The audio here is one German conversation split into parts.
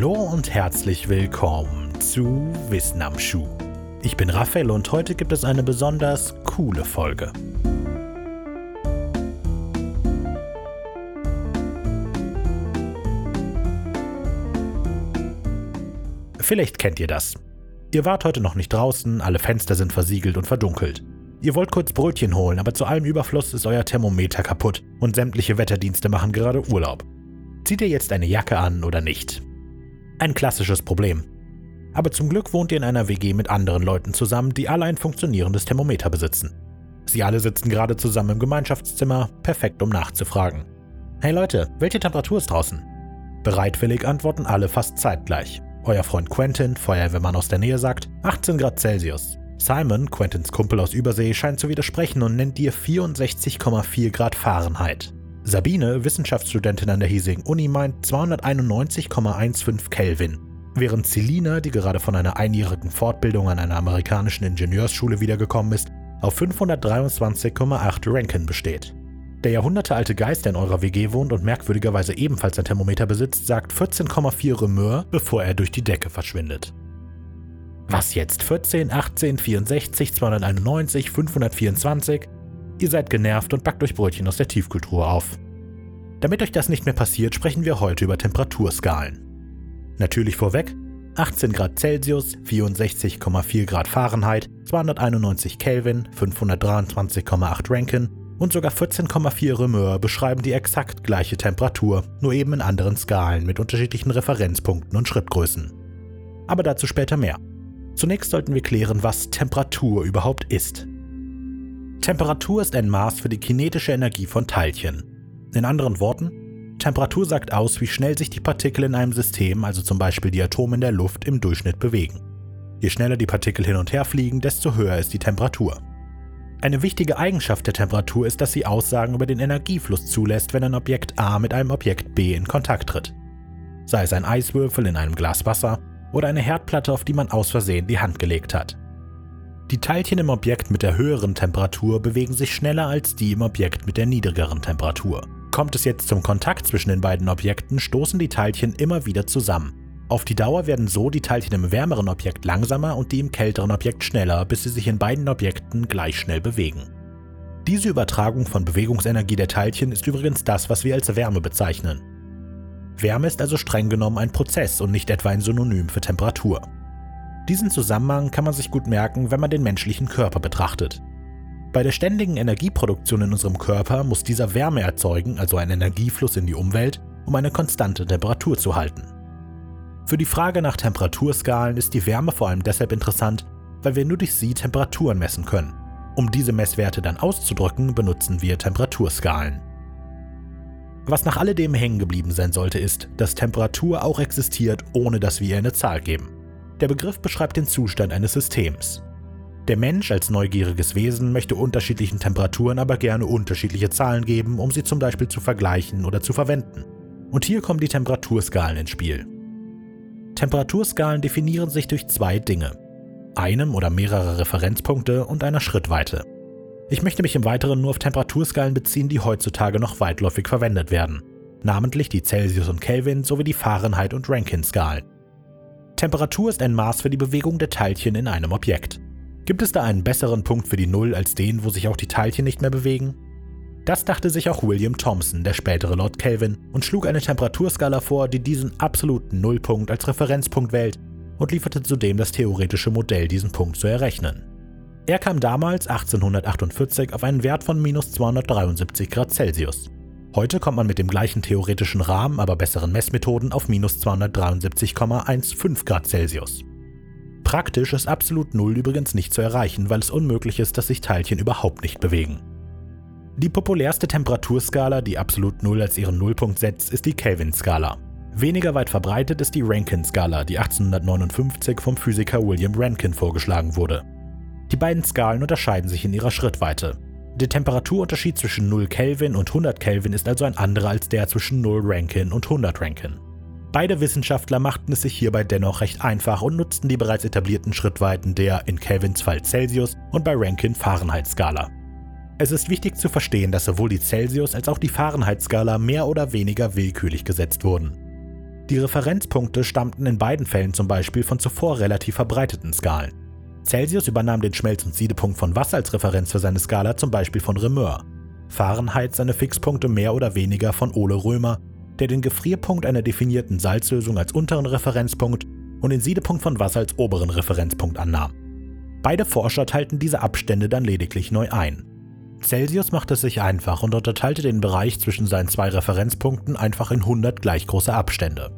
Hallo und herzlich willkommen zu Wissen am Schuh. Ich bin Raphael und heute gibt es eine besonders coole Folge. Vielleicht kennt ihr das. Ihr wart heute noch nicht draußen, alle Fenster sind versiegelt und verdunkelt. Ihr wollt kurz Brötchen holen, aber zu allem Überfluss ist euer Thermometer kaputt und sämtliche Wetterdienste machen gerade Urlaub. Zieht ihr jetzt eine Jacke an oder nicht? Ein klassisches Problem. Aber zum Glück wohnt ihr in einer WG mit anderen Leuten zusammen, die alle ein funktionierendes Thermometer besitzen. Sie alle sitzen gerade zusammen im Gemeinschaftszimmer, perfekt um nachzufragen. Hey Leute, welche Temperatur ist draußen? Bereitwillig antworten alle fast zeitgleich. Euer Freund Quentin, Feuerwehrmann aus der Nähe, sagt 18 Grad Celsius. Simon, Quentins Kumpel aus Übersee, scheint zu widersprechen und nennt dir 64,4 Grad Fahrenheit. Sabine, Wissenschaftsstudentin an der hiesigen Uni, meint 291,15 Kelvin, während Celina, die gerade von einer einjährigen Fortbildung an einer amerikanischen Ingenieursschule wiedergekommen ist, auf 523,8 Rankine besteht. Der jahrhundertealte Geist, der in eurer WG wohnt und merkwürdigerweise ebenfalls ein Thermometer besitzt, sagt 14,4 Remeur, bevor er durch die Decke verschwindet. Was jetzt? 14, 18, 64, 291, 524? Ihr seid genervt und backt euch Brötchen aus der Tiefkultur auf. Damit euch das nicht mehr passiert, sprechen wir heute über Temperaturskalen. Natürlich vorweg, 18 Grad Celsius, 64,4 Grad Fahrenheit, 291 Kelvin, 523,8 Rankine und sogar 14,4 Remeur beschreiben die exakt gleiche Temperatur, nur eben in anderen Skalen mit unterschiedlichen Referenzpunkten und Schrittgrößen. Aber dazu später mehr. Zunächst sollten wir klären, was Temperatur überhaupt ist. Temperatur ist ein Maß für die kinetische Energie von Teilchen. In anderen Worten, Temperatur sagt aus, wie schnell sich die Partikel in einem System, also zum Beispiel die Atome in der Luft, im Durchschnitt bewegen. Je schneller die Partikel hin und her fliegen, desto höher ist die Temperatur. Eine wichtige Eigenschaft der Temperatur ist, dass sie Aussagen über den Energiefluss zulässt, wenn ein Objekt A mit einem Objekt B in Kontakt tritt. Sei es ein Eiswürfel in einem Glas Wasser oder eine Herdplatte, auf die man aus Versehen die Hand gelegt hat. Die Teilchen im Objekt mit der höheren Temperatur bewegen sich schneller als die im Objekt mit der niedrigeren Temperatur. Kommt es jetzt zum Kontakt zwischen den beiden Objekten, stoßen die Teilchen immer wieder zusammen. Auf die Dauer werden so die Teilchen im wärmeren Objekt langsamer und die im kälteren Objekt schneller, bis sie sich in beiden Objekten gleich schnell bewegen. Diese Übertragung von Bewegungsenergie der Teilchen ist übrigens das, was wir als Wärme bezeichnen. Wärme ist also streng genommen ein Prozess und nicht etwa ein Synonym für Temperatur. Diesen Zusammenhang kann man sich gut merken, wenn man den menschlichen Körper betrachtet. Bei der ständigen Energieproduktion in unserem Körper muss dieser Wärme erzeugen, also ein Energiefluss in die Umwelt, um eine konstante Temperatur zu halten. Für die Frage nach Temperaturskalen ist die Wärme vor allem deshalb interessant, weil wir nur durch sie Temperaturen messen können. Um diese Messwerte dann auszudrücken, benutzen wir Temperaturskalen. Was nach alledem hängen geblieben sein sollte, ist, dass Temperatur auch existiert, ohne dass wir ihr eine Zahl geben. Der Begriff beschreibt den Zustand eines Systems. Der Mensch als neugieriges Wesen möchte unterschiedlichen Temperaturen aber gerne unterschiedliche Zahlen geben, um sie zum Beispiel zu vergleichen oder zu verwenden. Und hier kommen die Temperaturskalen ins Spiel. Temperaturskalen definieren sich durch zwei Dinge. Einem oder mehrere Referenzpunkte und einer Schrittweite. Ich möchte mich im Weiteren nur auf Temperaturskalen beziehen, die heutzutage noch weitläufig verwendet werden, namentlich die Celsius und Kelvin sowie die Fahrenheit- und Rankine-Skalen. Temperatur ist ein Maß für die Bewegung der Teilchen in einem Objekt. Gibt es da einen besseren Punkt für die Null als den, wo sich auch die Teilchen nicht mehr bewegen? Das dachte sich auch William Thomson, der spätere Lord Kelvin, und schlug eine Temperaturskala vor, die diesen absoluten Nullpunkt als Referenzpunkt wählt und lieferte zudem das theoretische Modell, diesen Punkt zu errechnen. Er kam damals 1848 auf einen Wert von minus 273 Grad Celsius. Heute kommt man mit dem gleichen theoretischen Rahmen, aber besseren Messmethoden auf minus 273,15 Grad Celsius. Praktisch ist absolut Null übrigens nicht zu erreichen, weil es unmöglich ist, dass sich Teilchen überhaupt nicht bewegen. Die populärste Temperaturskala, die absolut Null als ihren Nullpunkt setzt, ist die Kelvin-Skala. Weniger weit verbreitet ist die Rankine-Skala, die 1859 vom Physiker William Rankine vorgeschlagen wurde. Die beiden Skalen unterscheiden sich in ihrer Schrittweite. Der Temperaturunterschied zwischen 0 Kelvin und 100 Kelvin ist also ein anderer als der zwischen 0 Rankine und 100 Rankine. Beide Wissenschaftler machten es sich hierbei dennoch recht einfach und nutzten die bereits etablierten Schrittweiten der in Kelvins Fall Celsius und bei Rankine Fahrenheit-Skala. Es ist wichtig zu verstehen, dass sowohl die Celsius- als auch die Fahrenheit-Skala mehr oder weniger willkürlich gesetzt wurden. Die Referenzpunkte stammten in beiden Fällen zum Beispiel von zuvor relativ verbreiteten Skalen. Celsius übernahm den Schmelz- und Siedepunkt von Wasser als Referenz für seine Skala zum Beispiel von Reaumur. Fahrenheit seine Fixpunkte mehr oder weniger von Ole Römer, der den Gefrierpunkt einer definierten Salzlösung als unteren Referenzpunkt und den Siedepunkt von Wasser als oberen Referenzpunkt annahm. Beide Forscher teilten diese Abstände dann lediglich neu ein. Celsius machte es sich einfach und unterteilte den Bereich zwischen seinen zwei Referenzpunkten einfach in 100 gleich große Abstände.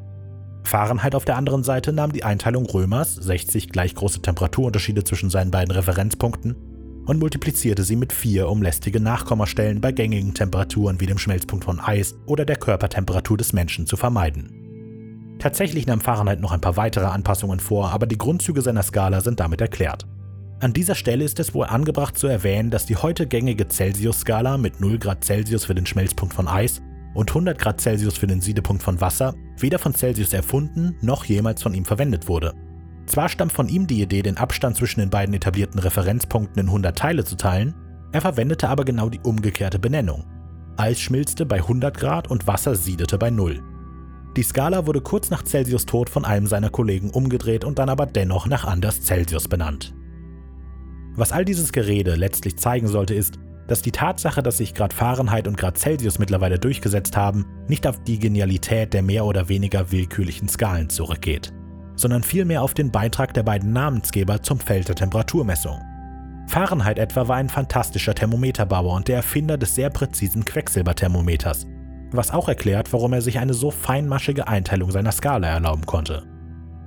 Fahrenheit auf der anderen Seite nahm die Einteilung Römers, 60 gleich große Temperaturunterschiede zwischen seinen beiden Referenzpunkten, und multiplizierte sie mit 4, um lästige Nachkommastellen bei gängigen Temperaturen wie dem Schmelzpunkt von Eis oder der Körpertemperatur des Menschen zu vermeiden. Tatsächlich nahm Fahrenheit noch ein paar weitere Anpassungen vor, aber die Grundzüge seiner Skala sind damit erklärt. An dieser Stelle ist es wohl angebracht zu erwähnen, dass die heute gängige Celsius-Skala mit 0 Grad Celsius für den Schmelzpunkt von Eis und 100 Grad Celsius für den Siedepunkt von Wasser weder von Celsius erfunden noch jemals von ihm verwendet wurde. Zwar stammt von ihm die Idee, den Abstand zwischen den beiden etablierten Referenzpunkten in 100 Teile zu teilen, er verwendete aber genau die umgekehrte Benennung. Eis schmilzte bei 100 Grad und Wasser siedete bei 0. Die Skala wurde kurz nach Celsius Tod von einem seiner Kollegen umgedreht und dann aber dennoch nach Anders Celsius benannt. Was all dieses Gerede letztlich zeigen sollte, ist, dass die Tatsache, dass sich Grad Fahrenheit und Grad Celsius mittlerweile durchgesetzt haben, nicht auf die Genialität der mehr oder weniger willkürlichen Skalen zurückgeht, sondern vielmehr auf den Beitrag der beiden Namensgeber zum Feld der Temperaturmessung. Fahrenheit etwa war ein fantastischer Thermometerbauer und der Erfinder des sehr präzisen Quecksilberthermometers, was auch erklärt, warum er sich eine so feinmaschige Einteilung seiner Skala erlauben konnte.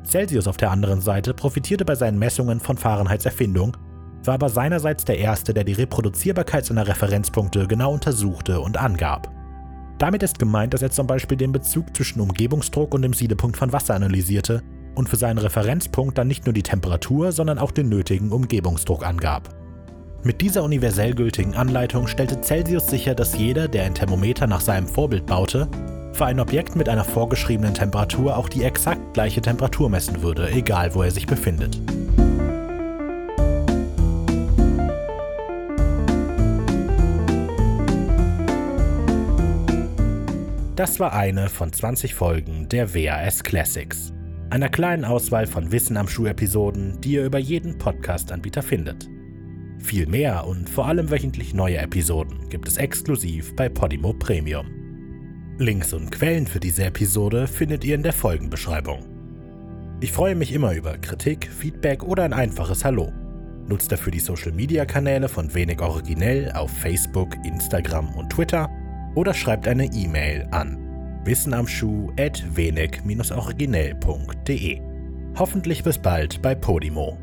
Celsius auf der anderen Seite profitierte bei seinen Messungen von Fahrenheits Erfindung war aber seinerseits der Erste, der die Reproduzierbarkeit seiner Referenzpunkte genau untersuchte und angab. Damit ist gemeint, dass er zum Beispiel den Bezug zwischen Umgebungsdruck und dem Siedepunkt von Wasser analysierte und für seinen Referenzpunkt dann nicht nur die Temperatur, sondern auch den nötigen Umgebungsdruck angab. Mit dieser universell gültigen Anleitung stellte Celsius sicher, dass jeder, der ein Thermometer nach seinem Vorbild baute, für ein Objekt mit einer vorgeschriebenen Temperatur auch die exakt gleiche Temperatur messen würde, egal wo er sich befindet. Das war eine von 20 Folgen der WAS Classics, einer kleinen Auswahl von Wissen am Schuh-Episoden, die ihr über jeden Podcast-Anbieter findet. Viel mehr und vor allem wöchentlich neue Episoden gibt es exklusiv bei Podimo Premium. Links und Quellen für diese Episode findet ihr in der Folgenbeschreibung. Ich freue mich immer über Kritik, Feedback oder ein einfaches Hallo. Nutzt dafür die Social-Media-Kanäle von Wenig Originell auf Facebook, Instagram und Twitter – oder schreibt eine E-Mail an wissenamschuh.wenig-originell.de. Hoffentlich bis bald bei Podimo.